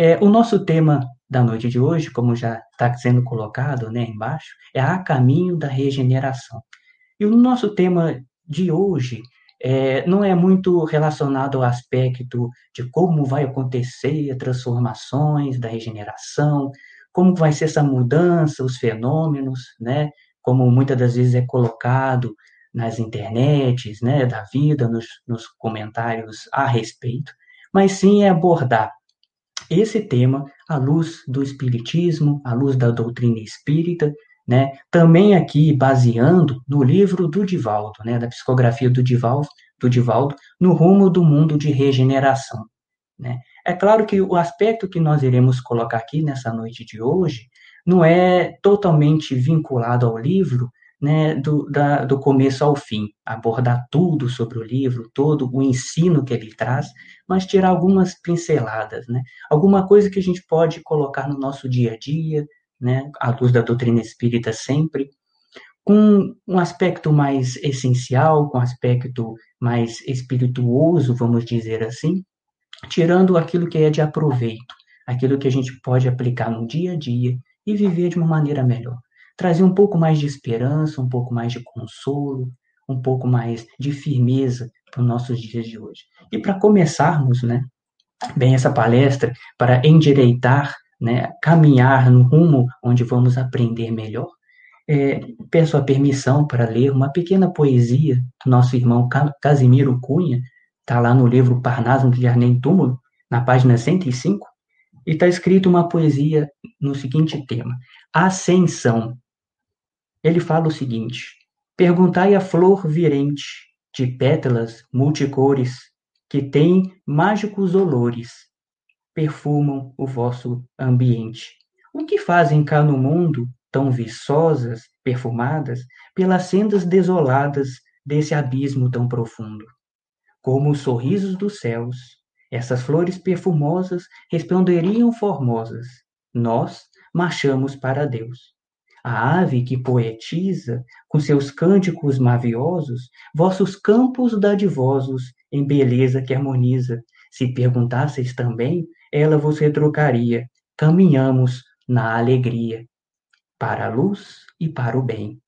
É, o nosso tema da noite de hoje, como já está sendo colocado né, embaixo, é a caminho da regeneração. E o nosso tema de hoje é, não é muito relacionado ao aspecto de como vai acontecer as transformações da regeneração, como vai ser essa mudança, os fenômenos, né? Como muitas das vezes é colocado nas internets, né, da vida, nos, nos comentários a respeito, mas sim é abordar esse tema à luz do espiritismo, à luz da doutrina espírita, né? Também aqui baseando no livro do Divaldo, né, da psicografia do Divaldo, do Divaldo, no rumo do mundo de regeneração, né? É claro que o aspecto que nós iremos colocar aqui nessa noite de hoje não é totalmente vinculado ao livro, né, do, da, do começo ao fim, abordar tudo sobre o livro, todo o ensino que ele traz, mas tirar algumas pinceladas, né, alguma coisa que a gente pode colocar no nosso dia a dia, né, à luz da doutrina espírita sempre, com um aspecto mais essencial, com um aspecto mais espirituoso, vamos dizer assim, tirando aquilo que é de aproveito, aquilo que a gente pode aplicar no dia a dia e viver de uma maneira melhor. Trazer um pouco mais de esperança, um pouco mais de consolo, um pouco mais de firmeza para os nossos dias de hoje. E para começarmos, né, bem essa palestra, para endireitar né, caminhar no rumo onde vamos aprender melhor, é, peço a permissão para ler uma pequena poesia do nosso irmão Casimiro Cunha, está lá no livro Parnaso de Arnem Túmulo, na página 105, e está escrito uma poesia no seguinte tema: Ascensão. Ele fala o seguinte: Perguntai a flor virente, de pétalas multicores, que tem mágicos olores, perfumam o vosso ambiente. O que fazem cá no mundo, tão viçosas, perfumadas, pelas sendas desoladas desse abismo tão profundo? Como os sorrisos dos céus, essas flores perfumosas responderiam formosas. Nós marchamos para Deus. A ave que poetiza, com seus cânticos maviosos, vossos campos dadivosos, em beleza que harmoniza. Se perguntasseis também ela vos retrucaria: caminhamos na alegria, para a luz e para o bem.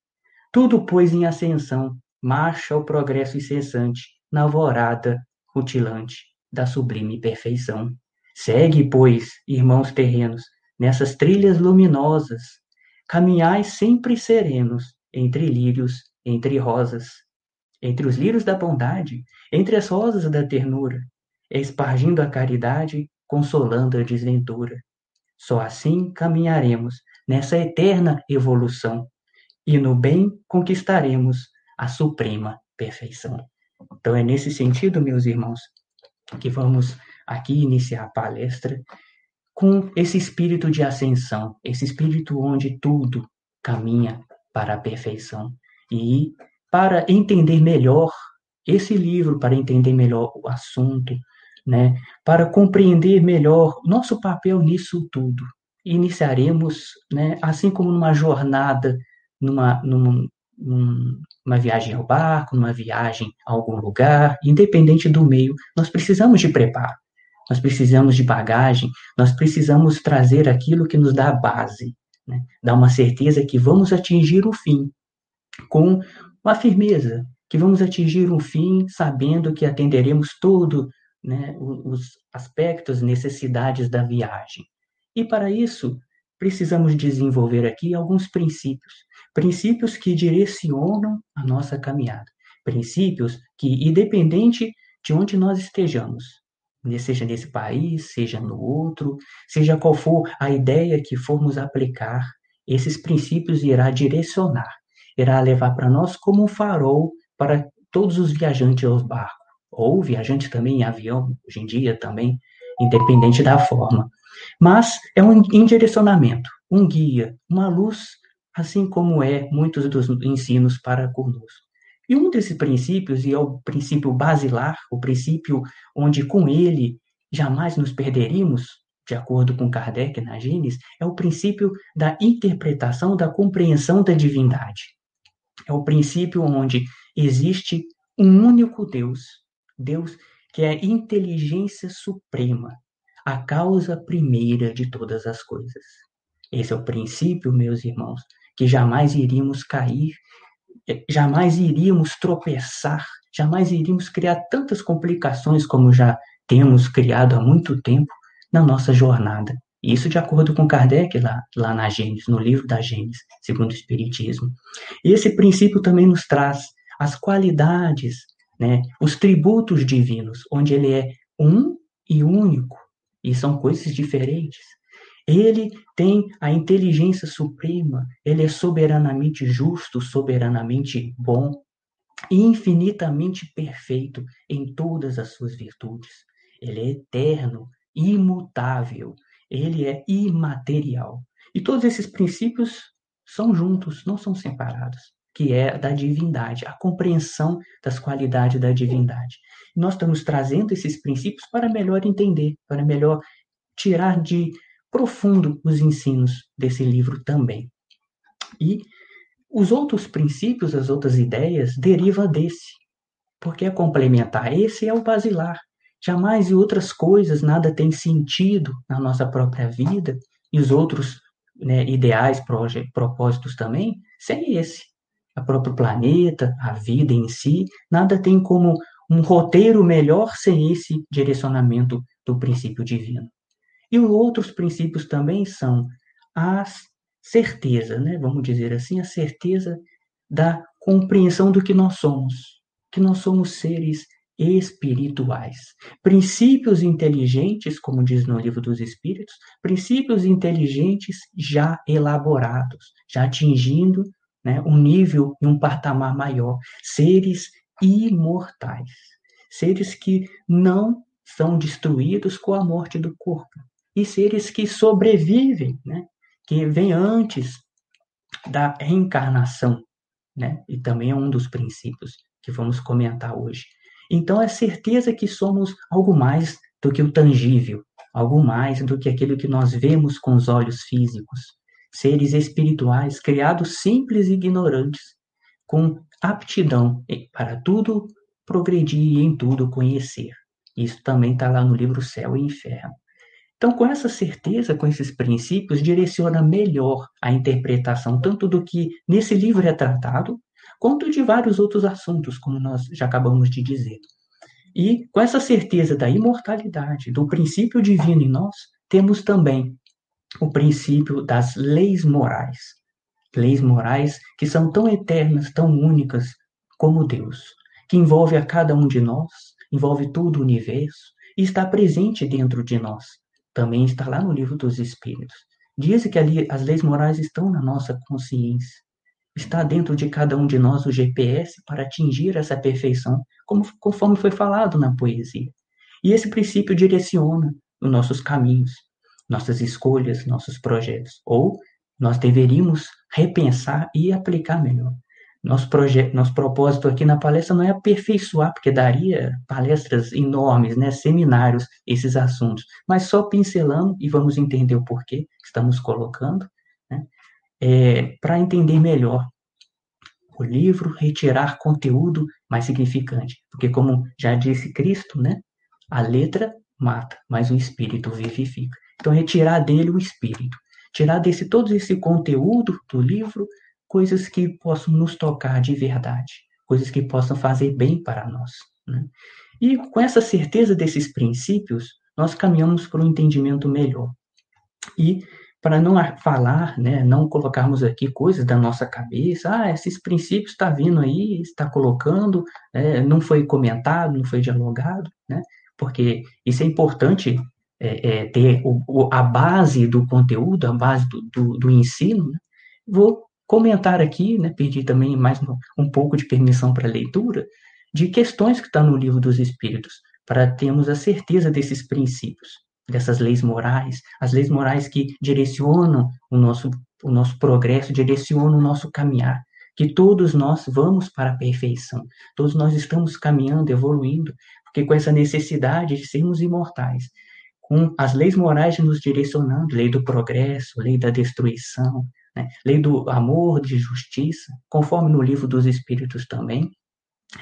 Tudo, pois, em ascensão, marcha o progresso incessante, na alvorada rutilante da sublime perfeição. Segue, pois, irmãos terrenos, nessas trilhas luminosas, caminhai sempre serenos, entre lírios, entre rosas, entre os lírios da bondade, entre as rosas da ternura, espargindo a caridade consolando a desventura. Só assim caminharemos nessa eterna evolução e no bem conquistaremos a suprema perfeição. Então é nesse sentido, meus irmãos, que vamos aqui iniciar a palestra com esse espírito de ascensão, esse espírito onde tudo caminha para a perfeição. E para entender melhor esse livro, para entender melhor o assunto, né, para compreender melhor nosso papel nisso tudo. Iniciaremos, né, assim como numa jornada, numa, numa, numa viagem ao barco, numa viagem a algum lugar, independente do meio, nós precisamos de preparo, nós precisamos de bagagem, nós precisamos trazer aquilo que nos dá a base, né, dá uma certeza que vamos atingir o fim, com uma firmeza, que vamos atingir um fim sabendo que atenderemos todo né, os aspectos, necessidades da viagem. E para isso, precisamos desenvolver aqui alguns princípios, princípios que direcionam a nossa caminhada, princípios que, independente de onde nós estejamos, seja nesse país, seja no outro, seja qual for a ideia que formos aplicar, esses princípios irá direcionar, irá levar para nós como um farol para todos os viajantes aos barcos ou viajante também em avião, hoje em dia também, independente da forma. Mas é um indirecionamento, um guia, uma luz, assim como é muitos dos ensinos para conosco. E um desses princípios, e é o princípio basilar, o princípio onde com ele jamais nos perderíamos, de acordo com Kardec na Gênesis, é o princípio da interpretação, da compreensão da divindade. É o princípio onde existe um único Deus, Deus que é inteligência suprema, a causa primeira de todas as coisas. Esse é o princípio, meus irmãos, que jamais iríamos cair, jamais iríamos tropeçar, jamais iríamos criar tantas complicações como já temos criado há muito tempo na nossa jornada. Isso de acordo com Kardec lá, lá na Gênesis, no livro da Gênesis, segundo o Espiritismo. E esse princípio também nos traz as qualidades, né, os tributos divinos, onde ele é um e único, e são coisas diferentes. Ele tem a inteligência suprema, ele é soberanamente justo, soberanamente bom, infinitamente perfeito em todas as suas virtudes. Ele é eterno, imutável, ele é imaterial. E todos esses princípios são juntos, não são separados, que é da divindade, a compreensão das qualidades da divindade. Nós estamos trazendo esses princípios para melhor entender, para melhor tirar de profundo os ensinos desse livro também. E os outros princípios, as outras ideias, derivam desse, porque é complementar. Esse é o basilar. Jamais e outras coisas nada tem sentido na nossa própria vida, e os outros né, ideais, propósitos também, sem esse. O próprio planeta, a vida em si, nada tem como um roteiro melhor sem esse direcionamento do princípio divino. E os outros princípios também são a certeza, né? vamos dizer assim, a certeza da compreensão do que nós somos, que nós somos seres espirituais. Princípios inteligentes, como diz no livro dos Espíritos, princípios inteligentes já elaborados, já atingindo né, um nível e um patamar maior. Seres imortais. Seres que não são destruídos com a morte do corpo e seres que sobrevivem, né? que vem antes da reencarnação, né? e também é um dos princípios que vamos comentar hoje. Então, é certeza que somos algo mais do que o tangível, algo mais do que aquilo que nós vemos com os olhos físicos. Seres espirituais, criados simples e ignorantes, com aptidão para tudo progredir e em tudo conhecer. Isso também está lá no livro Céu e Inferno. Então, com essa certeza, com esses princípios, direciona melhor a interpretação tanto do que nesse livro é tratado, quanto de vários outros assuntos, como nós já acabamos de dizer. E com essa certeza da imortalidade, do princípio divino em nós, temos também o princípio das leis morais. Leis morais que são tão eternas, tão únicas como Deus, que envolve a cada um de nós, envolve todo o universo e está presente dentro de nós também está lá no livro dos Espíritos. Diz que ali as leis morais estão na nossa consciência. Está dentro de cada um de nós o GPS para atingir essa perfeição, como, conforme foi falado na poesia. E esse princípio direciona os nossos caminhos, nossas escolhas, nossos projetos. Ou nós deveríamos repensar e aplicar melhor. Nosso, projeto, nosso propósito aqui na palestra não é aperfeiçoar, porque daria palestras enormes, né, seminários, esses assuntos, mas só pincelando, e vamos entender o porquê estamos colocando, né, é, para entender melhor o livro, retirar conteúdo mais significante. Porque, como já disse Cristo, né, a letra mata, mas o espírito vivifica. Então, retirar dele o espírito. Tirar desse todo esse conteúdo do livro coisas que possam nos tocar de verdade, coisas que possam fazer bem para nós. Né? E com essa certeza desses princípios, nós caminhamos para um entendimento melhor. E para não falar, né, não colocarmos aqui coisas da nossa cabeça, ah, esses princípios está vindo aí, está colocando, é, não foi comentado, não foi dialogado, né, porque isso é importante é, é, ter o, o, a base do conteúdo, a base do, do, do ensino. Né? Vou comentar aqui, né, pedir também mais um pouco de permissão para leitura, de questões que estão no livro dos Espíritos, para termos a certeza desses princípios, dessas leis morais, as leis morais que direcionam o nosso, o nosso progresso, direcionam o nosso caminhar, que todos nós vamos para a perfeição, todos nós estamos caminhando, evoluindo, porque com essa necessidade de sermos imortais, com as leis morais nos direcionando, lei do progresso, lei da destruição, né? Lei do amor, de justiça, conforme no livro dos Espíritos também.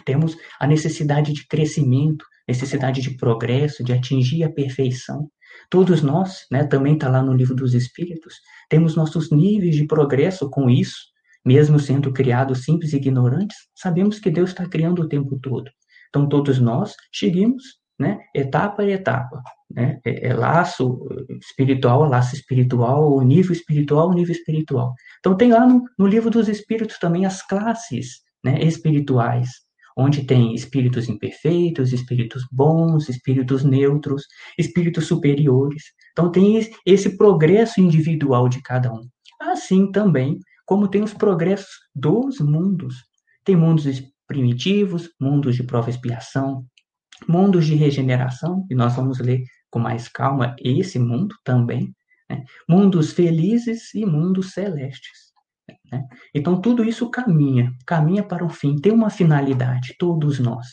Temos a necessidade de crescimento, necessidade de progresso, de atingir a perfeição. Todos nós, né, também está lá no livro dos Espíritos, temos nossos níveis de progresso com isso, mesmo sendo criados simples e ignorantes, sabemos que Deus está criando o tempo todo. Então, todos nós seguimos né, etapa a etapa. Né? É, é laço espiritual, laço espiritual, nível espiritual, nível espiritual. Então, tem lá no, no livro dos Espíritos também as classes né, espirituais, onde tem espíritos imperfeitos, espíritos bons, espíritos neutros, espíritos superiores. Então, tem esse progresso individual de cada um. Assim também como tem os progressos dos mundos. Tem mundos primitivos, mundos de prova e expiação, mundos de regeneração, e nós vamos ler com mais calma esse mundo também, né? mundos felizes e mundos celestes. Né? Então, tudo isso caminha, caminha para um fim, tem uma finalidade, todos nós.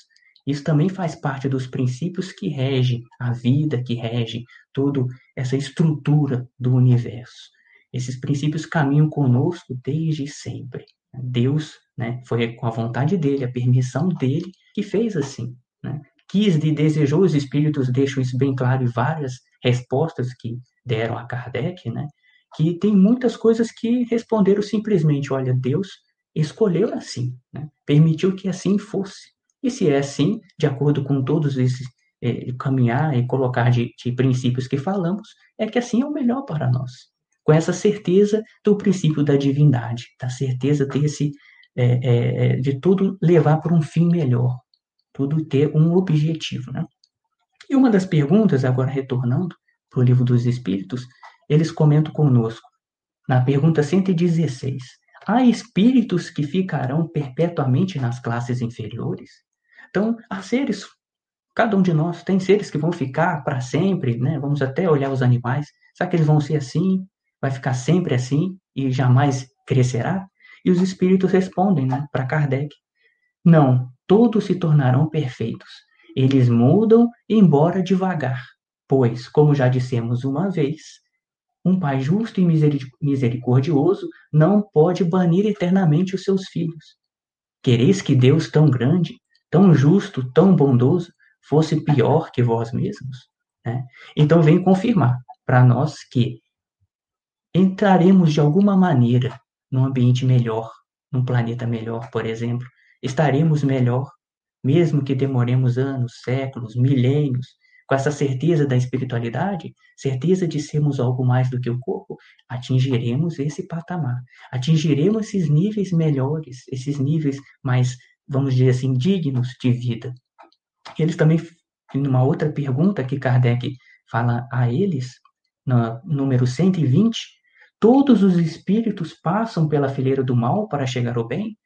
Isso também faz parte dos princípios que regem a vida, que regem toda essa estrutura do universo. Esses princípios caminham conosco desde sempre. Deus, né, foi com a vontade dele, a permissão dele, que fez assim. Né? Quis e desejou, os espíritos deixam isso bem claro em várias respostas que deram a Kardec, né? que tem muitas coisas que responderam simplesmente: olha, Deus escolheu assim, né? permitiu que assim fosse. E se é assim, de acordo com todos esses eh, caminhar e colocar de, de princípios que falamos, é que assim é o melhor para nós com essa certeza do princípio da divindade, da certeza desse, é, é, de tudo levar para um fim melhor, tudo ter um objetivo. Né? E uma das perguntas, agora retornando para o livro dos Espíritos, eles comentam conosco, na pergunta 116, há espíritos que ficarão perpetuamente nas classes inferiores? Então, há seres, cada um de nós tem seres que vão ficar para sempre, né? vamos até olhar os animais, será que eles vão ser assim? vai ficar sempre assim e jamais crescerá? E os espíritos respondem né, para Kardec: Não, todos se tornarão perfeitos. Eles mudam, embora devagar, pois, como já dissemos uma vez, um pai justo e misericordioso não pode banir eternamente os seus filhos. Quereis que Deus tão grande, tão justo, tão bondoso, fosse pior que vós mesmos? Né? Então, vem confirmar para nós que entraremos de alguma maneira num ambiente melhor, num planeta melhor, por exemplo. Estaremos melhor, mesmo que demoremos anos, séculos, milênios, com essa certeza da espiritualidade, certeza de sermos algo mais do que o corpo, atingiremos esse patamar, atingiremos esses níveis melhores, esses níveis mais, vamos dizer assim, dignos de vida. Eles também, numa outra pergunta que Kardec fala a eles, no número 120, todos os espíritos passam pela fileira do mal para chegar ao bem?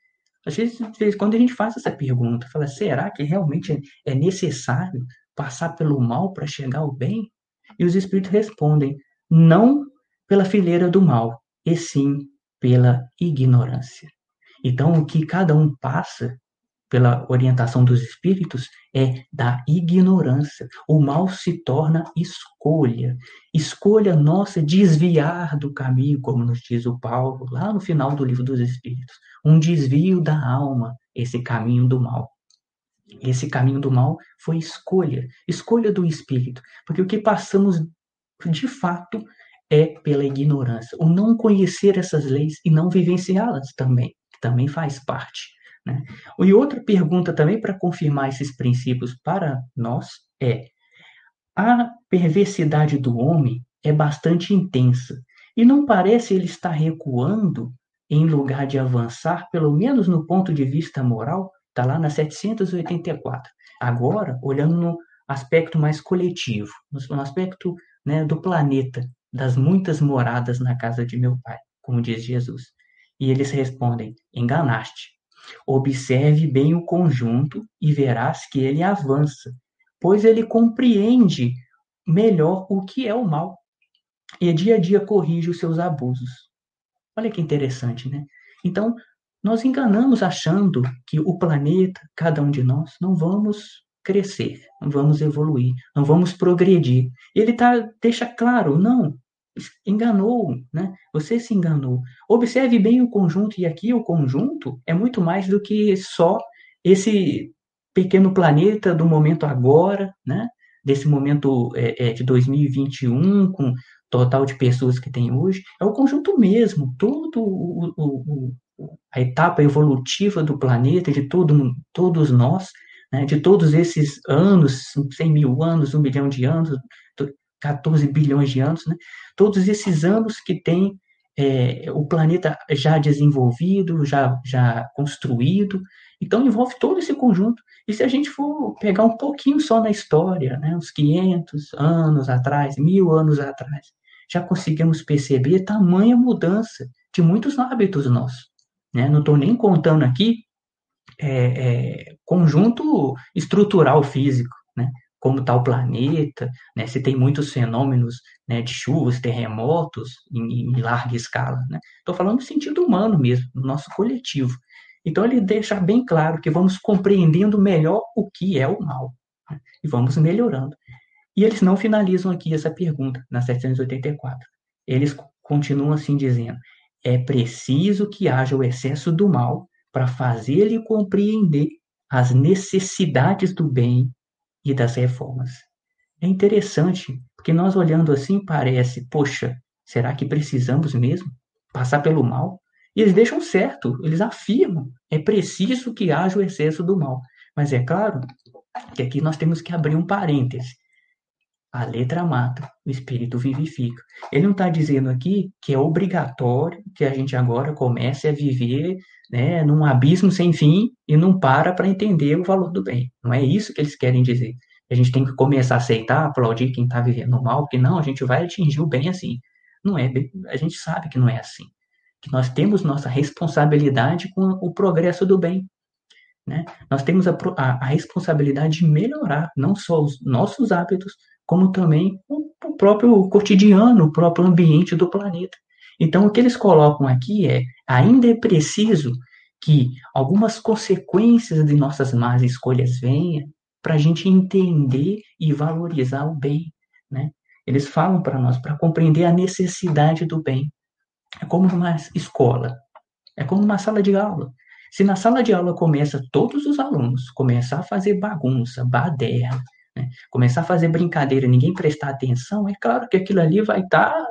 Às vezes, quando a gente faz essa pergunta, fala, será que realmente é necessário passar pelo mal para chegar ao bem? E os espíritos respondem, não pela fileira do mal, e sim pela ignorância. Então, o que cada um passa pela orientação dos espíritos, é da ignorância. O mal se torna escolha. Escolha nossa desviar do caminho, como nos diz o Paulo, lá no final do livro dos Espíritos. Um desvio da alma, esse caminho do mal. Esse caminho do mal foi escolha, escolha do espírito, porque o que passamos de fato é pela ignorância, o não conhecer essas leis e não vivenciá-las também, que também faz parte. Né? E outra pergunta também para confirmar esses princípios para nós é: a perversidade do homem é bastante intensa e não parece ele estar recuando em lugar de avançar, pelo menos no ponto de vista moral, está lá na 784. Agora, olhando no aspecto mais coletivo, no aspecto né, do planeta, das muitas moradas na casa de meu pai, como diz Jesus. E eles respondem: enganaste. Observe bem o conjunto e verás que ele avança, pois ele compreende melhor o que é o mal e dia a dia corrige os seus abusos. Olha que interessante, né? Então, nós enganamos achando que o planeta, cada um de nós, não vamos crescer, não vamos evoluir, não vamos progredir. Ele tá, deixa claro, não, enganou, né? Você se enganou. Observe bem o conjunto, e aqui o conjunto é muito mais do que só esse pequeno planeta do momento agora, né? desse momento é, é, de 2021, com total de pessoas que tem hoje, é o conjunto mesmo, todo o, o, o, a etapa evolutiva do planeta, de todo, todos nós, né, de todos esses anos, 100 mil anos, um milhão de anos, 14 bilhões de anos, né, todos esses anos que tem é, o planeta já desenvolvido, já, já construído, então envolve todo esse conjunto. E se a gente for pegar um pouquinho só na história, né, uns 500 anos atrás, mil anos atrás, já conseguimos perceber tamanha mudança de muitos hábitos nossos. Né? Não estou nem contando aqui é, é, conjunto estrutural físico, né? Como está o planeta, né? se tem muitos fenômenos né, de chuvas, terremotos em, em larga escala. Estou né? falando no sentido humano mesmo, no nosso coletivo. Então ele deixa bem claro que vamos compreendendo melhor o que é o mal né? e vamos melhorando. E eles não finalizam aqui essa pergunta na 784. Eles continuam assim dizendo: é preciso que haja o excesso do mal para fazer-lhe compreender as necessidades do bem e das reformas. É interessante, porque nós olhando assim parece, poxa, será que precisamos mesmo passar pelo mal? E eles deixam certo, eles afirmam, é preciso que haja o excesso do mal. Mas é claro que aqui nós temos que abrir um parêntese. A letra mata, o espírito vivifica. Ele não está dizendo aqui que é obrigatório que a gente agora comece a viver né, num abismo sem fim e não para para entender o valor do bem. Não é isso que eles querem dizer. A gente tem que começar a aceitar, aplaudir quem está vivendo mal, porque não, a gente vai atingir o bem assim. Não é, a gente sabe que não é assim que nós temos nossa responsabilidade com o progresso do bem. Né? Nós temos a, a, a responsabilidade de melhorar não só os nossos hábitos, como também o, próprio cotidiano, o próprio ambiente do planeta. Então, o que eles colocam aqui é: ainda é preciso que algumas consequências de nossas más escolhas venham para a gente entender e valorizar o bem. Né? Eles falam para nós para compreender a necessidade do bem. É como uma escola, é como uma sala de aula. Se na sala de aula começa todos os alunos começar a fazer bagunça, baderna, né, começar a fazer brincadeira, ninguém prestar atenção, é claro que aquilo ali vai estar tá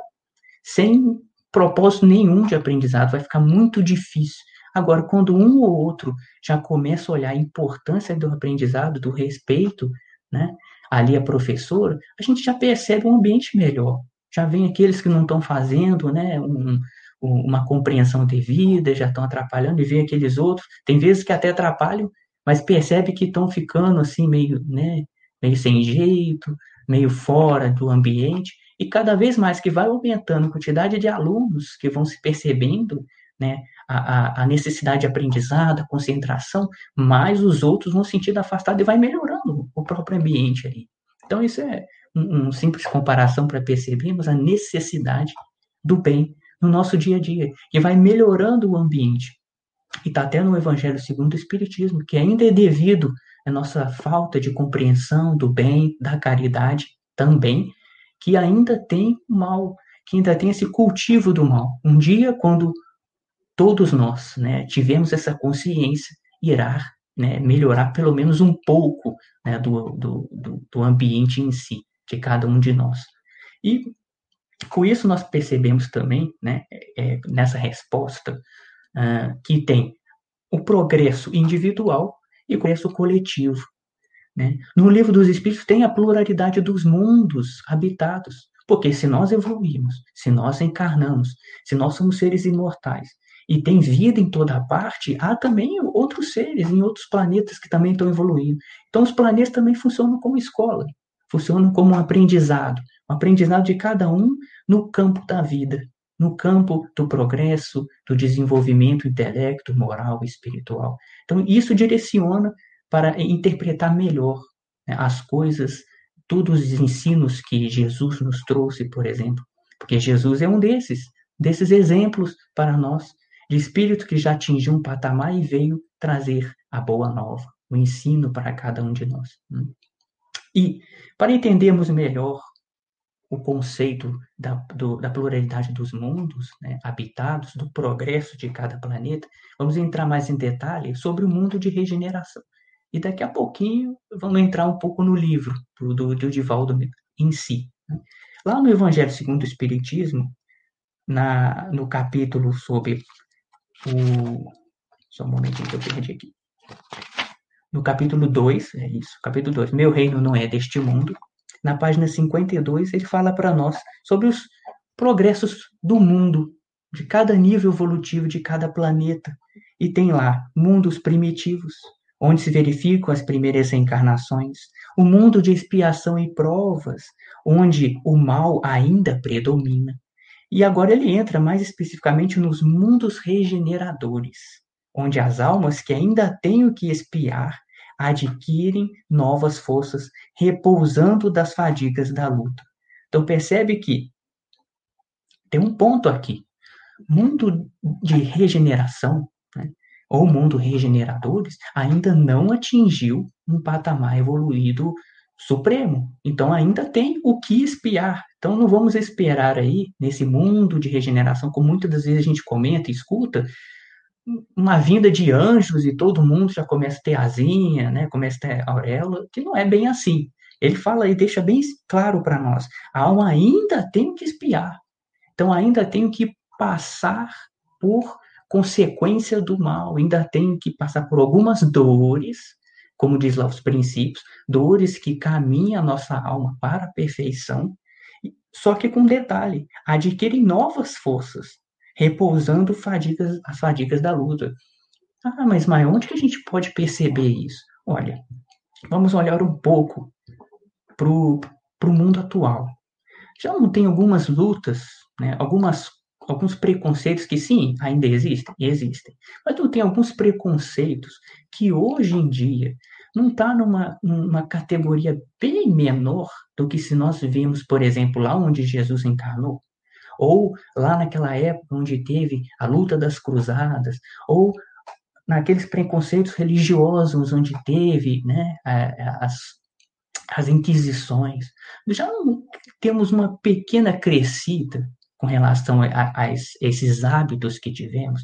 sem propósito nenhum de aprendizado, vai ficar muito difícil. Agora, quando um ou outro já começa a olhar a importância do aprendizado, do respeito, né, ali a professora, a gente já percebe um ambiente melhor. Já vem aqueles que não estão fazendo né, um, uma compreensão devida, já estão atrapalhando, e vem aqueles outros, tem vezes que até atrapalham, mas percebe que estão ficando assim meio, né, meio sem jeito, meio fora do ambiente, e cada vez mais que vai aumentando a quantidade de alunos que vão se percebendo né, a, a, necessidade de aprendizado, a concentração, mais os outros vão sentindo afastado e vai melhorando o próprio ambiente ali. Então, isso é, um, um simples comparação para percebermos a necessidade do bem no nosso dia a dia e vai melhorando o ambiente. E está até no Evangelho segundo o Espiritismo, que ainda é devido à nossa falta de compreensão do bem, da caridade também, que ainda tem mal, que ainda tem esse cultivo do mal. Um dia, quando todos nós né, tivemos essa consciência, irá né, melhorar pelo menos um pouco né, do, do, do ambiente em si de cada um de nós. E com isso nós percebemos também, né, é, nessa resposta, uh, que tem o progresso individual e o progresso coletivo. Né? No livro dos Espíritos tem a pluralidade dos mundos habitados, porque se nós evoluímos, se nós encarnamos, se nós somos seres imortais e tem vida em toda parte, há também outros seres em outros planetas que também estão evoluindo. Então os planetas também funcionam como escola funcionam como um aprendizado, um aprendizado de cada um no campo da vida, no campo do progresso, do desenvolvimento intelecto, moral e espiritual. Então, isso direciona para interpretar melhor né, as coisas, todos os ensinos que Jesus nos trouxe, por exemplo, porque Jesus é um desses, desses exemplos para nós, de espírito que já atingiu um patamar e veio trazer a boa nova, o ensino para cada um de nós. Né. E, para entendermos melhor o conceito da, do, da pluralidade dos mundos né, habitados, do progresso de cada planeta, vamos entrar mais em detalhe sobre o mundo de regeneração. E daqui a pouquinho vamos entrar um pouco no livro do, do Divaldo em si. Né? Lá no Evangelho segundo o Espiritismo, na, no capítulo sobre o. Só um momentinho que eu perdi aqui. No capítulo 2, é isso, capítulo 2, Meu reino não é deste mundo. Na página 52, ele fala para nós sobre os progressos do mundo, de cada nível evolutivo de cada planeta. E tem lá mundos primitivos, onde se verificam as primeiras reencarnações, o mundo de expiação e provas, onde o mal ainda predomina. E agora ele entra mais especificamente nos mundos regeneradores, onde as almas que ainda têm o que expiar adquirem novas forças, repousando das fadigas da luta. Então percebe que tem um ponto aqui. Mundo de regeneração, né, ou mundo regeneradores, ainda não atingiu um patamar evoluído supremo. Então ainda tem o que espiar. Então não vamos esperar aí, nesse mundo de regeneração, como muitas das vezes a gente comenta e escuta, uma vinda de anjos e todo mundo já começa a ter asinha, né? começa a ter auréola, que não é bem assim. Ele fala e deixa bem claro para nós: a alma ainda tem que espiar. Então ainda tenho que passar por consequência do mal, ainda tenho que passar por algumas dores, como diz lá os princípios, dores que caminham a nossa alma para a perfeição, só que com detalhe, adquirem novas forças, repousando fadigas, as fadigas da luta. Ah, mas, mas onde que a gente pode perceber isso? Olha, vamos olhar um pouco para o mundo atual. Já não tem algumas lutas né? Algumas, alguns preconceitos que sim, ainda existem, existem. Mas tu tem alguns preconceitos que hoje em dia não está numa, numa categoria bem menor do que se nós vimos, por exemplo, lá onde Jesus encarnou, ou lá naquela época onde teve a luta das cruzadas, ou naqueles preconceitos religiosos onde teve né, as, as inquisições. Já temos uma pequena crescida com relação a, a, esses hábitos que tivemos.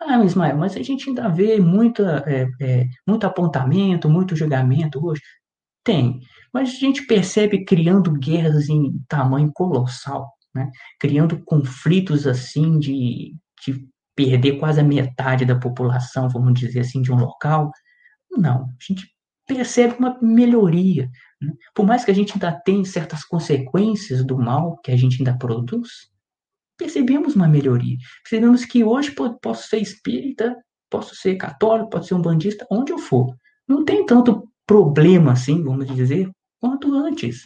Ah, Ismael, mas a gente ainda vê muita, é, é, muito apontamento, muito julgamento hoje. Tem, mas a gente percebe criando guerras em tamanho colossal, né? criando conflitos assim de, de perder quase a metade da população, vamos dizer assim, de um local. Não, a gente percebe uma melhoria. Né? Por mais que a gente ainda tenha certas consequências do mal que a gente ainda produz, percebemos uma melhoria. Percebemos que hoje posso ser espírita, posso ser católico, posso ser um bandista, onde eu for. Não tem tanto problema assim, vamos dizer, quanto antes.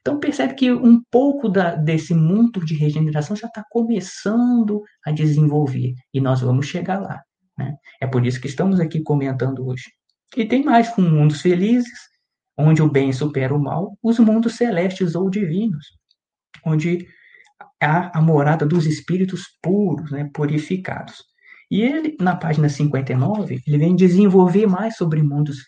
Então percebe que um pouco da, desse mundo de regeneração já está começando a desenvolver e nós vamos chegar lá. Né? É por isso que estamos aqui comentando hoje. E tem mais com mundos felizes, onde o bem supera o mal, os mundos celestes ou divinos, onde a, a morada dos espíritos puros, né, purificados. E ele, na página 59, ele vem desenvolver mais sobre mundos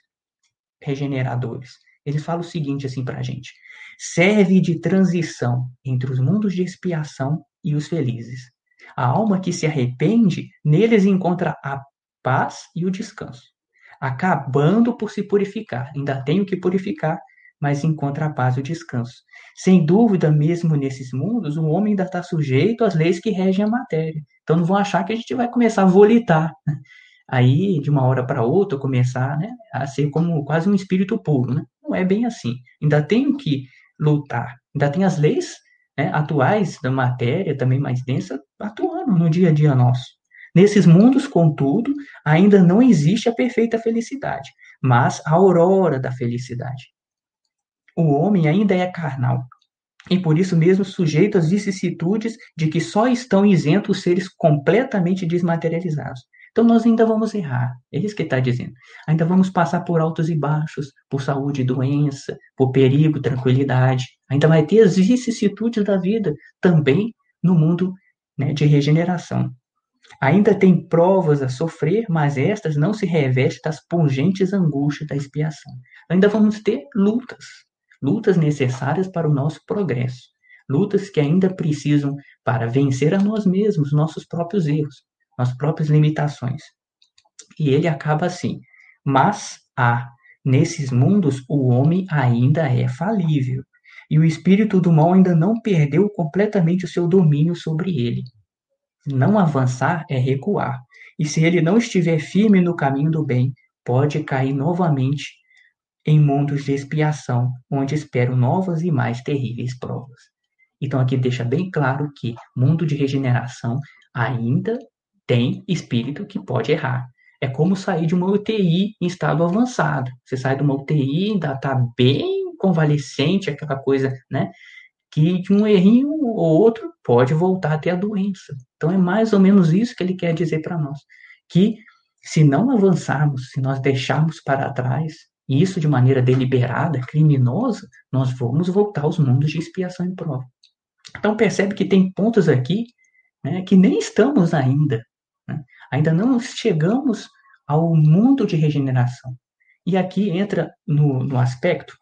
regeneradores. Ele fala o seguinte assim para a gente: serve de transição entre os mundos de expiação e os felizes. A alma que se arrepende, neles encontra a paz e o descanso, acabando por se purificar. Ainda tem o que purificar, mas encontra a paz e o descanso. Sem dúvida, mesmo nesses mundos, o homem ainda está sujeito às leis que regem a matéria. Então não vão achar que a gente vai começar a volitar. Aí, de uma hora para outra, começar né, a ser como quase um espírito puro. Né? Não é bem assim. Ainda tem que lutar. Ainda tem as leis né, atuais da matéria, também mais densa, atuando no dia a dia nosso. Nesses mundos, contudo, ainda não existe a perfeita felicidade, mas a aurora da felicidade o homem ainda é carnal, e por isso mesmo sujeito às vicissitudes de que só estão isentos os seres completamente desmaterializados. Então nós ainda vamos errar, é isso que está dizendo. Ainda vamos passar por altos e baixos, por saúde e doença, por perigo, tranquilidade. Ainda vai ter as vicissitudes da vida também no mundo né, de regeneração. Ainda tem provas a sofrer, mas estas não se revestem das pungentes angústias da expiação. Ainda vamos ter lutas, lutas necessárias para o nosso progresso, lutas que ainda precisam para vencer a nós mesmos, nossos próprios erros, nossas próprias limitações. E ele acaba assim: mas há nesses mundos o homem ainda é falível e o espírito do mal ainda não perdeu completamente o seu domínio sobre ele. Não avançar é recuar, e se ele não estiver firme no caminho do bem, pode cair novamente em mundos de expiação, onde esperam novas e mais terríveis provas. Então aqui deixa bem claro que mundo de regeneração ainda tem espírito que pode errar. É como sair de uma UTI em estado avançado. Você sai de uma UTI, ainda está bem convalescente, aquela coisa, né? Que de um errinho ou outro pode voltar a ter a doença. Então é mais ou menos isso que ele quer dizer para nós. Que se não avançarmos, se nós deixarmos para trás, e isso de maneira deliberada, criminosa, nós vamos voltar aos mundos de expiação e prova. Então percebe que tem pontos aqui né, que nem estamos ainda. Né? Ainda não chegamos ao mundo de regeneração. E aqui entra no, no aspecto,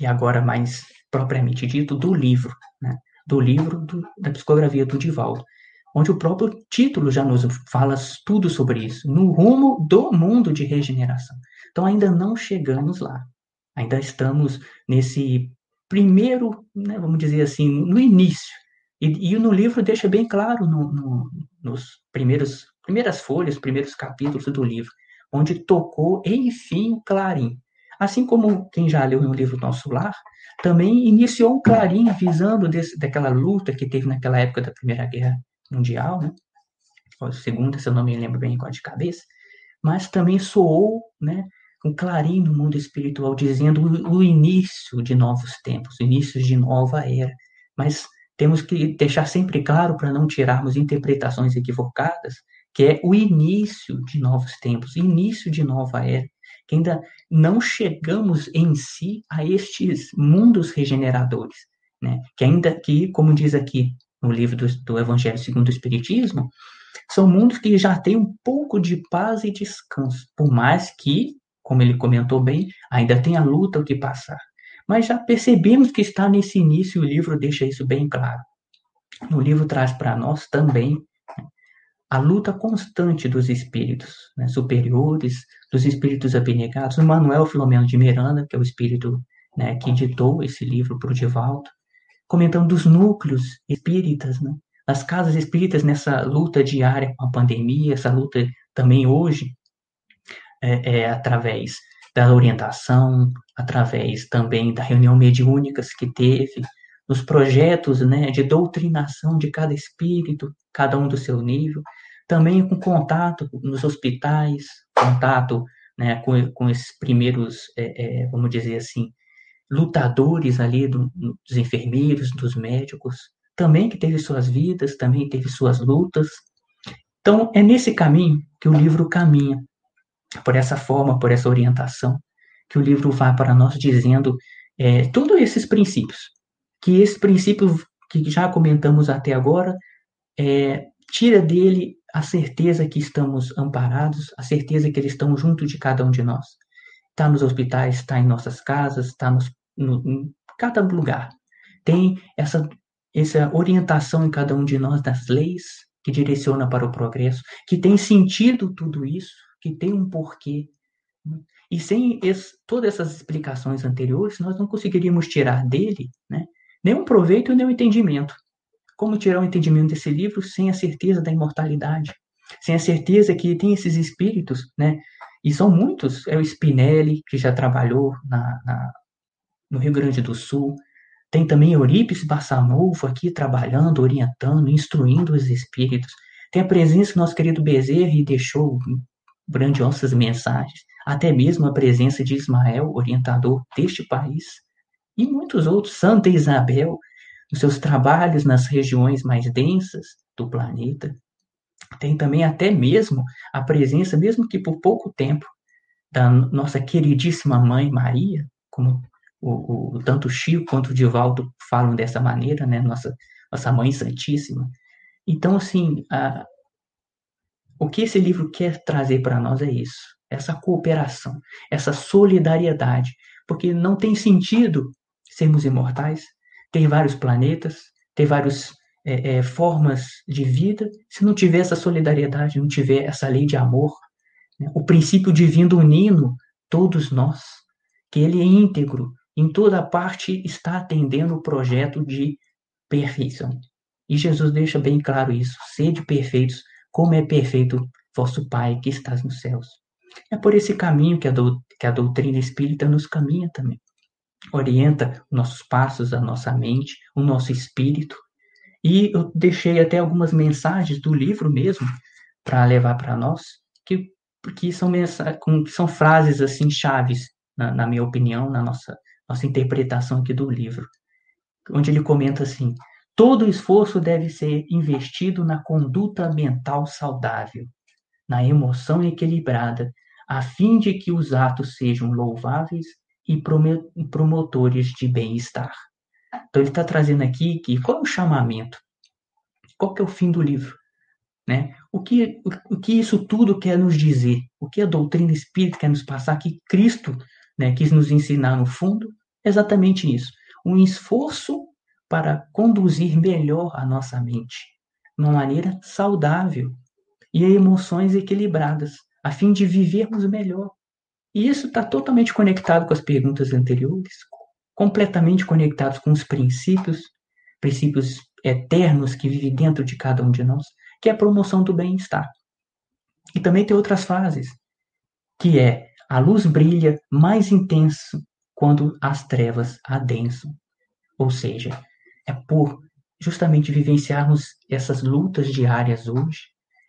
e agora mais propriamente dito, do livro, né? do livro do, da psicografia do Divaldo, onde o próprio título já nos fala tudo sobre isso, no rumo do mundo de regeneração. Então ainda não chegamos lá, ainda estamos nesse primeiro, né, vamos dizer assim, no início. E, e no livro deixa bem claro no, no, nos primeiros primeiras folhas, primeiros capítulos do livro, onde tocou, enfim, o clarim. Assim como quem já leu no livro Nosso Lar, também iniciou um clarim avisando desse, daquela luta que teve naquela época da Primeira Guerra Mundial, né? Ou segunda, se eu não me lembro bem qual de cabeça, mas também soou, né, um clarim no mundo espiritual dizendo o, o início de novos tempos, o início de nova era. Mas temos que deixar sempre claro para não tirarmos interpretações equivocadas que é o início de novos tempos, início de nova era, que ainda não chegamos em si a estes mundos regeneradores, né? Que ainda que, como diz aqui no livro do, do Evangelho segundo o Espiritismo, são mundos que já têm um pouco de paz e descanso, por mais que, como ele comentou bem, ainda tem a luta o que passar. Mas já percebemos que está nesse início, o livro deixa isso bem claro. No livro traz para nós também a luta constante dos espíritos né, superiores, dos espíritos abnegados. O Manuel Filomeno de Miranda, que é o espírito né, que editou esse livro para o Divaldo, comentando dos núcleos espíritas, né, das casas espíritas nessa luta diária com a pandemia, essa luta também hoje, é, é, através da orientação, através também da reunião mediúnicas que teve, nos projetos né, de doutrinação de cada espírito, cada um do seu nível, também com contato nos hospitais, contato né, com, com esses primeiros, é, é, vamos dizer assim, lutadores ali do, dos enfermeiros, dos médicos, também que teve suas vidas, também teve suas lutas. Então, é nesse caminho que o livro caminha, por essa forma, por essa orientação, que o livro vai para nós dizendo é, todos esses princípios, que esse princípio que já comentamos até agora é, tira dele a certeza que estamos amparados, a certeza que eles estão junto de cada um de nós. Está nos hospitais, está em nossas casas, está nos, no, em cada lugar. Tem essa, essa orientação em cada um de nós das leis que direciona para o progresso, que tem sentido tudo isso, que tem um porquê. E sem esse, todas essas explicações anteriores, nós não conseguiríamos tirar dele né, nenhum proveito e nenhum entendimento. Como tirar o entendimento desse livro sem a certeza da imortalidade? Sem a certeza que tem esses espíritos, né? E são muitos. É o Spinelli, que já trabalhou na, na no Rio Grande do Sul. Tem também Eurípides Bassanufo aqui trabalhando, orientando, instruindo os espíritos. Tem a presença do nosso querido Bezerra e deixou grandiosas mensagens. Até mesmo a presença de Ismael, orientador deste país. E muitos outros. Santa Isabel, nos seus trabalhos nas regiões mais densas do planeta. Tem também até mesmo a presença, mesmo que por pouco tempo, da nossa queridíssima mãe Maria, como o, o tanto Chico quanto o Divaldo falam dessa maneira, né? Nossa, nossa mãe santíssima. Então, assim, a, o que esse livro quer trazer para nós é isso, essa cooperação, essa solidariedade, porque não tem sentido sermos imortais tem vários planetas, tem várias é, é, formas de vida. Se não tiver essa solidariedade, não tiver essa lei de amor, né? o princípio divino unindo todos nós, que ele é íntegro, em toda parte está atendendo o projeto de perfeição. E Jesus deixa bem claro isso: sede perfeitos, como é perfeito vosso Pai que estás nos céus. É por esse caminho que a, do, que a doutrina espírita nos caminha também. Orienta nossos passos, a nossa mente, o nosso espírito. E eu deixei até algumas mensagens do livro mesmo para levar para nós, que, que são, são frases assim chaves, na, na minha opinião, na nossa, nossa interpretação aqui do livro, onde ele comenta assim: todo esforço deve ser investido na conduta mental saudável, na emoção equilibrada, a fim de que os atos sejam louváveis e promotores de bem-estar. Então ele está trazendo aqui que qual é o chamamento? Qual que é o fim do livro? Né? O, que, o, o que isso tudo quer nos dizer? O que a doutrina espírita quer nos passar? Que Cristo né, quis nos ensinar no fundo? Exatamente isso. Um esforço para conduzir melhor a nossa mente, de uma maneira saudável, e emoções equilibradas, a fim de vivermos melhor. E isso está totalmente conectado com as perguntas anteriores, completamente conectados com os princípios, princípios eternos que vivem dentro de cada um de nós, que é a promoção do bem-estar. E também tem outras fases, que é a luz brilha mais intenso quando as trevas adensam. Ou seja, é por justamente vivenciarmos essas lutas diárias hoje,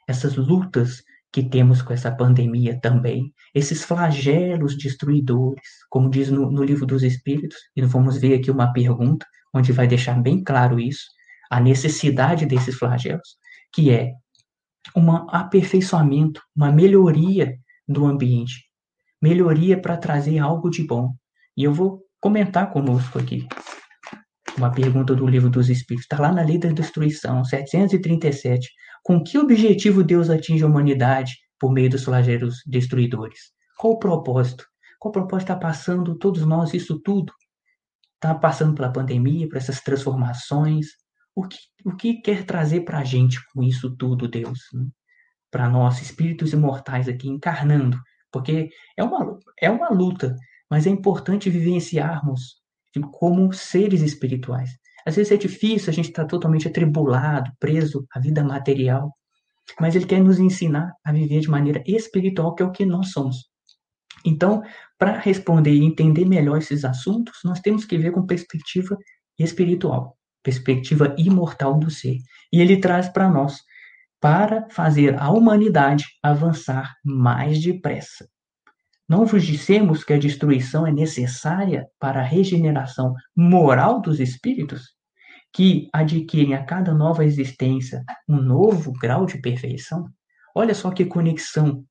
essas lutas que temos com essa pandemia também, esses flagelos destruidores, como diz no, no livro dos Espíritos, e vamos ver aqui uma pergunta, onde vai deixar bem claro isso, a necessidade desses flagelos, que é um aperfeiçoamento, uma melhoria do ambiente, melhoria para trazer algo de bom. E eu vou comentar conosco aqui uma pergunta do livro dos Espíritos, está lá na Lei da Destruição, 737. Com que objetivo Deus atinge a humanidade por meio dos flagelos destruidores? Qual o propósito? Qual o propósito está passando todos nós isso tudo? Está passando pela pandemia, por essas transformações? O que, o que quer trazer para a gente com isso tudo, Deus? Né? Para nós, espíritos imortais aqui, encarnando. Porque é uma, é uma luta, mas é importante vivenciarmos como seres espirituais. Às vezes é difícil, a gente está totalmente atribulado, preso à vida material, mas ele quer nos ensinar a viver de maneira espiritual, que é o que nós somos. Então, para responder e entender melhor esses assuntos, nós temos que ver com perspectiva espiritual, perspectiva imortal do ser. E ele traz para nós para fazer a humanidade avançar mais depressa. Não vos dissemos que a destruição é necessária para a regeneração moral dos espíritos, que adquirem a cada nova existência um novo grau de perfeição? Olha só que conexão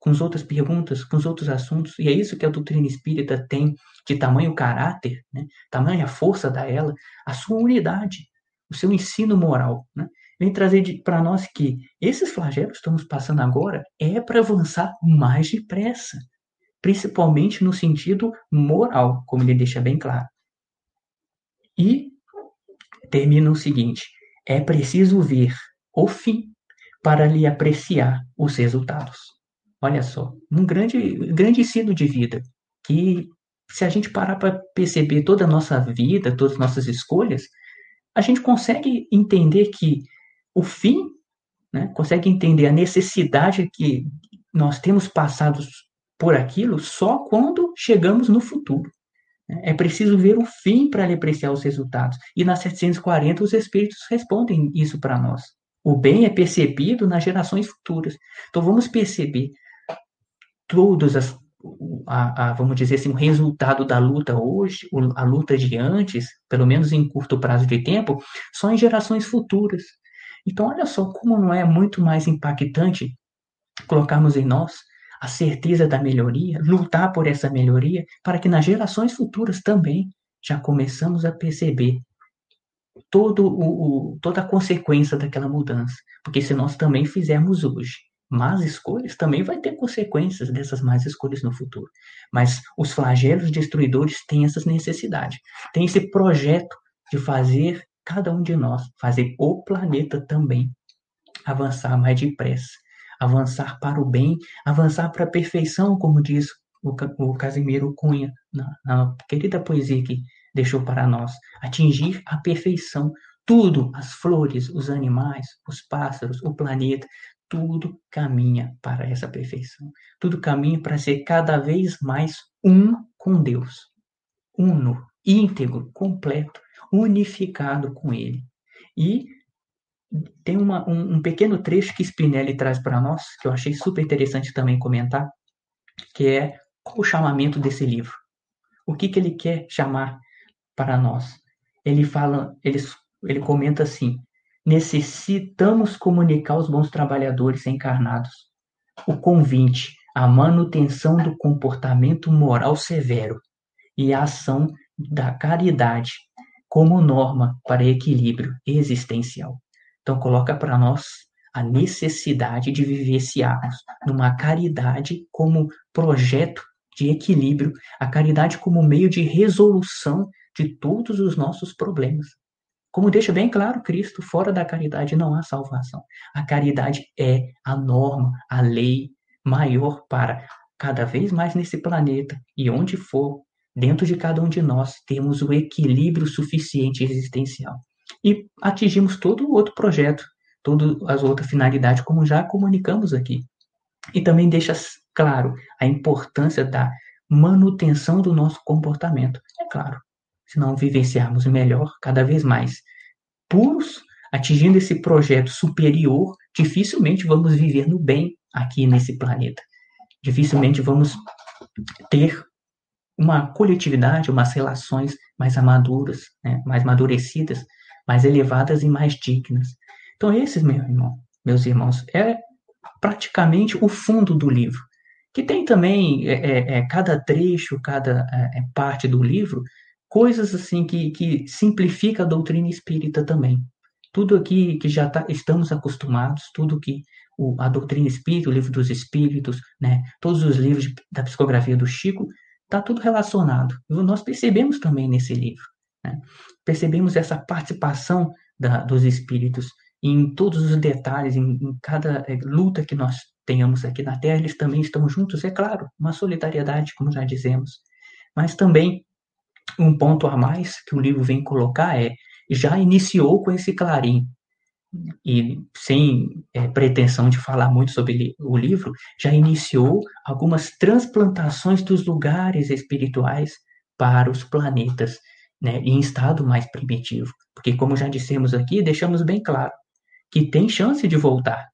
com as outras perguntas, com os outros assuntos, e é isso que a doutrina espírita tem de tamanho caráter, né? tamanha força da ela, a sua unidade, o seu ensino moral. Né? Vem trazer para nós que esses flagelos que estamos passando agora é para avançar mais depressa principalmente no sentido moral, como ele deixa bem claro. E termina o seguinte: é preciso ver o fim para lhe apreciar os resultados. Olha só, um grande, grande ensino de vida que se a gente parar para perceber toda a nossa vida, todas as nossas escolhas, a gente consegue entender que o fim, né, consegue entender a necessidade que nós temos passado por aquilo só quando chegamos no futuro. É preciso ver o fim para apreciar os resultados. E na 740 os espíritos respondem isso para nós. O bem é percebido nas gerações futuras. Então vamos perceber todas as a, a, vamos dizer assim, o resultado da luta hoje, a luta de antes, pelo menos em curto prazo de tempo, só em gerações futuras. Então, olha só como não é muito mais impactante colocarmos em nós a certeza da melhoria, lutar por essa melhoria, para que nas gerações futuras também já começamos a perceber todo o, o, toda a consequência daquela mudança. Porque se nós também fizermos hoje más escolhas, também vai ter consequências dessas más escolhas no futuro. Mas os flagelos destruidores têm essas necessidades, tem esse projeto de fazer cada um de nós, fazer o planeta também avançar mais depressa avançar para o bem, avançar para a perfeição, como diz o, Casimiro Cunha, na, na querida poesia que deixou para nós. Atingir a perfeição. Tudo, as flores, os animais, os pássaros, o planeta, tudo caminha para essa perfeição. Tudo caminha para ser cada vez mais um com Deus. Uno, íntegro, completo, unificado com Ele. E tem uma, um, um, pequeno trecho que Spinelli traz para nós, que eu achei super interessante também comentar, que é qual o chamamento desse livro. O que, que ele quer chamar para nós? Ele fala, ele, ele comenta assim: necessitamos comunicar aos bons trabalhadores encarnados o convite à manutenção do comportamento moral severo e a ação da caridade como norma para equilíbrio existencial. Então coloca para nós a necessidade de vivenciarmos numa caridade como projeto de equilíbrio, a caridade como meio de resolução de todos os nossos problemas. Como deixa bem claro Cristo, fora da caridade não há salvação. A caridade é a norma, a lei maior para cada vez mais nesse planeta e onde for, dentro de cada um de nós, temos o equilíbrio suficiente existencial. E atingimos todo o outro projeto, todas as outras finalidades, como já comunicamos aqui. E também deixa claro a importância da manutenção do nosso comportamento. É claro, se não vivenciarmos melhor, cada vez mais puros, atingindo esse projeto superior, dificilmente vamos viver no bem aqui nesse planeta. Dificilmente vamos ter uma coletividade, umas relações mais maduras, né, mais amadurecidas, mais elevadas e mais dignas. Então, esses, meu irmão, meus irmãos, é praticamente o fundo do livro, que tem também é, é, é cada trecho, cada é, é parte do livro coisas assim que, que simplifica a doutrina espírita também. Tudo aqui que já tá, estamos acostumados, tudo que o, a doutrina espírita, o livro dos espíritos, né, todos os livros de, da psicografia do Chico, está tudo relacionado. Nós percebemos também nesse livro. Né? Percebemos essa participação da, dos espíritos em todos os detalhes, em, em cada é, luta que nós tenhamos aqui na Terra, eles também estão juntos, é claro, uma solidariedade, como já dizemos, mas também um ponto a mais que o livro vem colocar é já iniciou com esse clarim. E sem é, pretensão de falar muito sobre o livro, já iniciou algumas transplantações dos lugares espirituais para os planetas, né, em estado mais primitivo. Porque, como já dissemos aqui, deixamos bem claro que tem chance de voltar.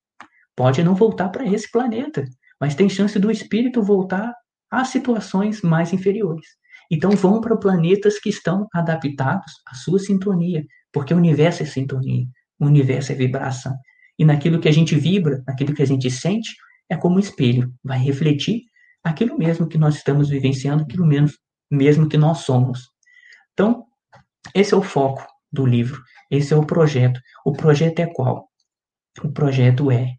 Pode não voltar para esse planeta, mas tem chance do espírito voltar a situações mais inferiores. Então vão para planetas que estão adaptados à sua sintonia, porque o universo é sintonia, o universo é vibração. E naquilo que a gente vibra, naquilo que a gente sente, é como um espelho, vai refletir aquilo mesmo que nós estamos vivenciando, aquilo mesmo, mesmo que nós somos. Então, esse é o foco do livro, esse é o projeto. O projeto é qual? O projeto é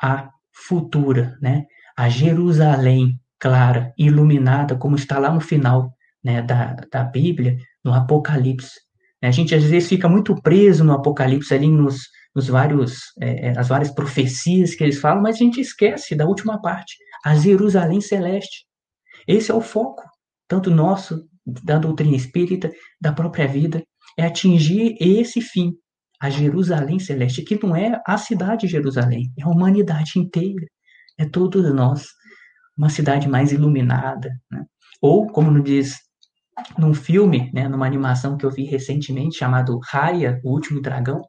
a futura, né? A Jerusalém clara, iluminada, como está lá no final né, da, da Bíblia, no Apocalipse. A gente às vezes fica muito preso no Apocalipse, ali nos, nos vários, é, é, as várias profecias que eles falam, mas a gente esquece da última parte, a Jerusalém Celeste. Esse é o foco, tanto nosso, da doutrina espírita, da própria vida, é atingir esse fim, a Jerusalém Celeste, que não é a cidade de Jerusalém, é a humanidade inteira, é todos nós uma cidade mais iluminada, né? ou como nos diz num filme, né, numa animação que eu vi recentemente chamado Raya, o último dragão,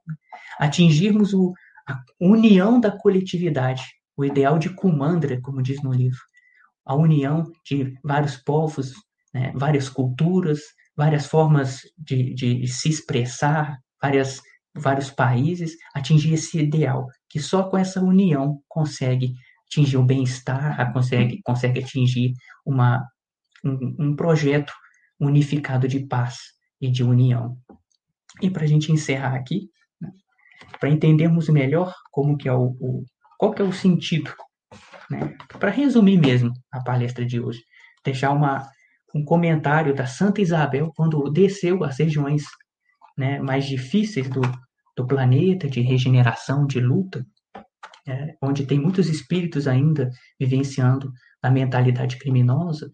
atingirmos o, a união da coletividade, o ideal de Kumandra, como diz no livro, a união de vários povos, né, várias culturas, várias formas de, de, de se expressar, várias, vários países, atingir esse ideal, que só com essa união consegue atingir o bem-estar, consegue, consegue atingir uma, um, um projeto unificado de paz e de união. E para a gente encerrar aqui, né, para entendermos melhor como que é o, o qual que é o sentido, né, para resumir mesmo a palestra de hoje, deixar uma, um comentário da Santa Isabel quando desceu às regiões né, mais difíceis do, do planeta, de regeneração, de luta, é, onde tem muitos espíritos ainda vivenciando da mentalidade criminosa,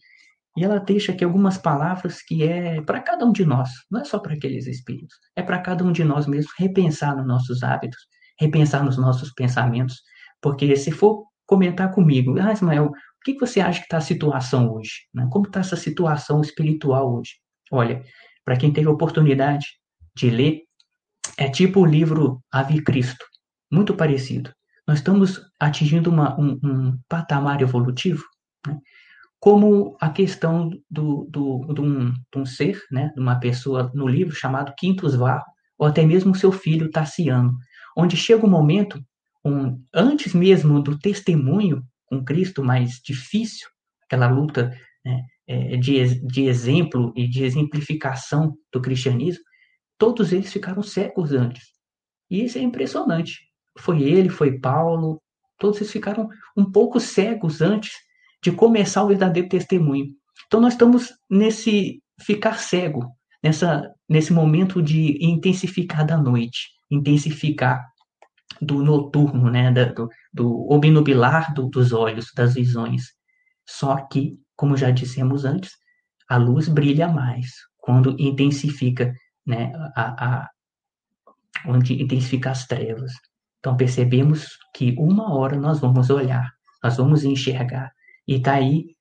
e ela deixa aqui algumas palavras que é para cada um de nós, não é só para aqueles espíritos, é para cada um de nós mesmo repensar nos nossos hábitos, repensar nos nossos pensamentos, porque se for comentar comigo, ah, Ismael, o que você acha que está a situação hoje? Né? Como está essa situação espiritual hoje? Olha, para quem teve a oportunidade de ler, é tipo o livro Ave Cristo, muito parecido. Nós estamos atingindo uma, um, um, patamar evolutivo, né? como a questão do, do, de, um, de um ser, né? de uma pessoa no livro chamado Quintus Varro, ou até mesmo seu filho Tassiano, onde chega um momento, um, antes mesmo do testemunho com Cristo mais difícil, aquela luta né, é, de, de exemplo e de exemplificação do cristianismo, todos eles ficaram cegos antes. E isso é impressionante. Foi ele, foi Paulo, todos eles ficaram um pouco cegos antes de começar o verdadeiro testemunho. Então nós estamos nesse ficar cego, nessa, nesse momento de intensificar da noite, intensificar do noturno, né, do, do obnubilar do, dos olhos, das visões. Só que, como já dissemos antes, a luz brilha mais quando intensifica né, a, a, onde intensifica as trevas. Então percebemos que uma hora nós vamos olhar, nós vamos enxergar. E está aí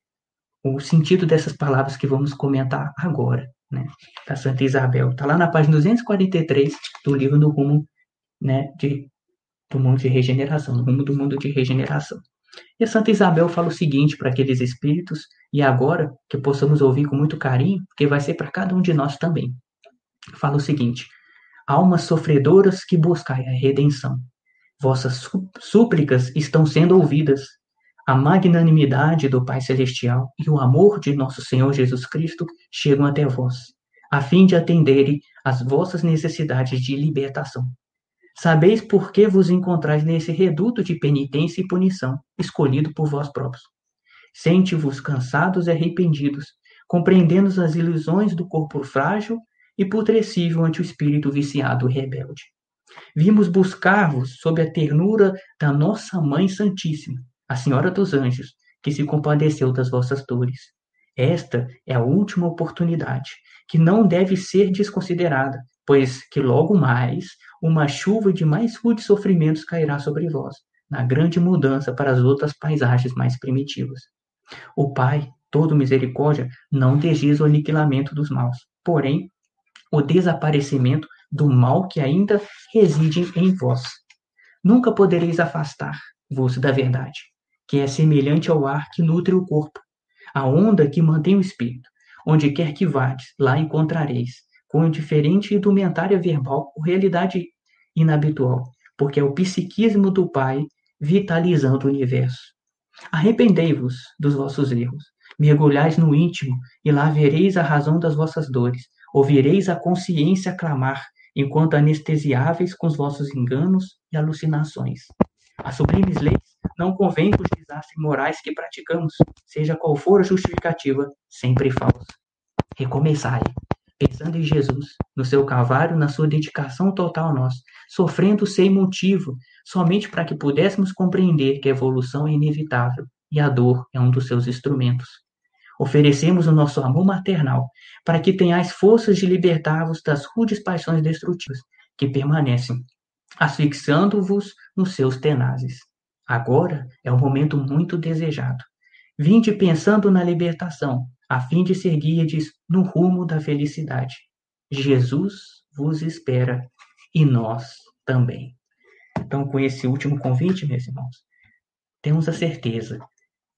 o sentido dessas palavras que vamos comentar agora, né, da Santa Isabel. Está lá na página 243 do livro do rumo né, de, do mundo de regeneração, no rumo do mundo de regeneração. E a Santa Isabel fala o seguinte para aqueles espíritos, e agora que possamos ouvir com muito carinho, porque vai ser para cada um de nós também fala o seguinte: Almas sofredoras que buscai a redenção, vossas súplicas estão sendo ouvidas. A magnanimidade do Pai Celestial e o amor de nosso Senhor Jesus Cristo chegam até vós, a fim de atenderem às vossas necessidades de libertação. Sabeis por que vos encontrais nesse reduto de penitência e punição, escolhido por vós próprios. Sente-vos cansados e arrependidos, compreendendo as ilusões do corpo frágil e putrescível ante o espírito viciado e rebelde. Vimos buscar-vos sob a ternura da nossa Mãe Santíssima, a Senhora dos Anjos, que se compadeceu das vossas dores. Esta é a última oportunidade, que não deve ser desconsiderada, pois que logo mais uma chuva de mais rudes sofrimentos cairá sobre vós, na grande mudança para as outras paisagens mais primitivas. O Pai, todo misericórdia, não deseja o aniquilamento dos maus, porém o desaparecimento do mal que ainda reside em vós. Nunca podereis afastar-vos da verdade, que é semelhante ao ar que nutre o corpo, a onda que mantém o espírito. Onde quer que vades, lá encontrareis, com diferente indumentária verbal ou realidade inabitual, porque é o psiquismo do Pai vitalizando o universo. Arrependei-vos dos vossos erros, mergulhais no íntimo e lá vereis a razão das vossas dores, Ouvireis a consciência clamar, enquanto anestesiáveis com os vossos enganos e alucinações. As sublimes leis não convêm com os desastres morais que praticamos, seja qual for a justificativa, sempre falsa. Recomeçai, pensando em Jesus, no seu calvário, na sua dedicação total a nós, sofrendo sem motivo, somente para que pudéssemos compreender que a evolução é inevitável e a dor é um dos seus instrumentos. Oferecemos o nosso amor maternal para que tenhais forças de libertar-vos das rudes paixões destrutivas que permanecem, asfixiando-vos nos seus tenazes. Agora é um momento muito desejado. Vinde pensando na libertação, a fim de ser guiades no rumo da felicidade. Jesus vos espera e nós também. Então, com esse último convite, meus irmãos, temos a certeza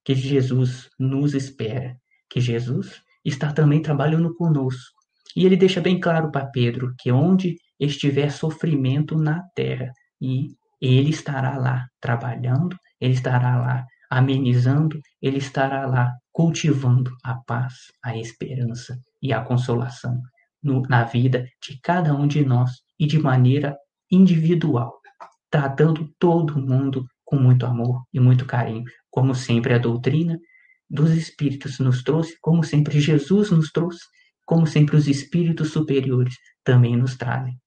que Jesus nos espera que Jesus está também trabalhando conosco. E ele deixa bem claro para Pedro que onde estiver sofrimento na terra, e ele estará lá trabalhando, ele estará lá amenizando, ele estará lá cultivando a paz, a esperança e a consolação no, na vida de cada um de nós e de maneira individual, tratando todo mundo com muito amor e muito carinho, como sempre a doutrina dos espíritos nos trouxe, como sempre Jesus nos trouxe, como sempre os espíritos superiores também nos trazem.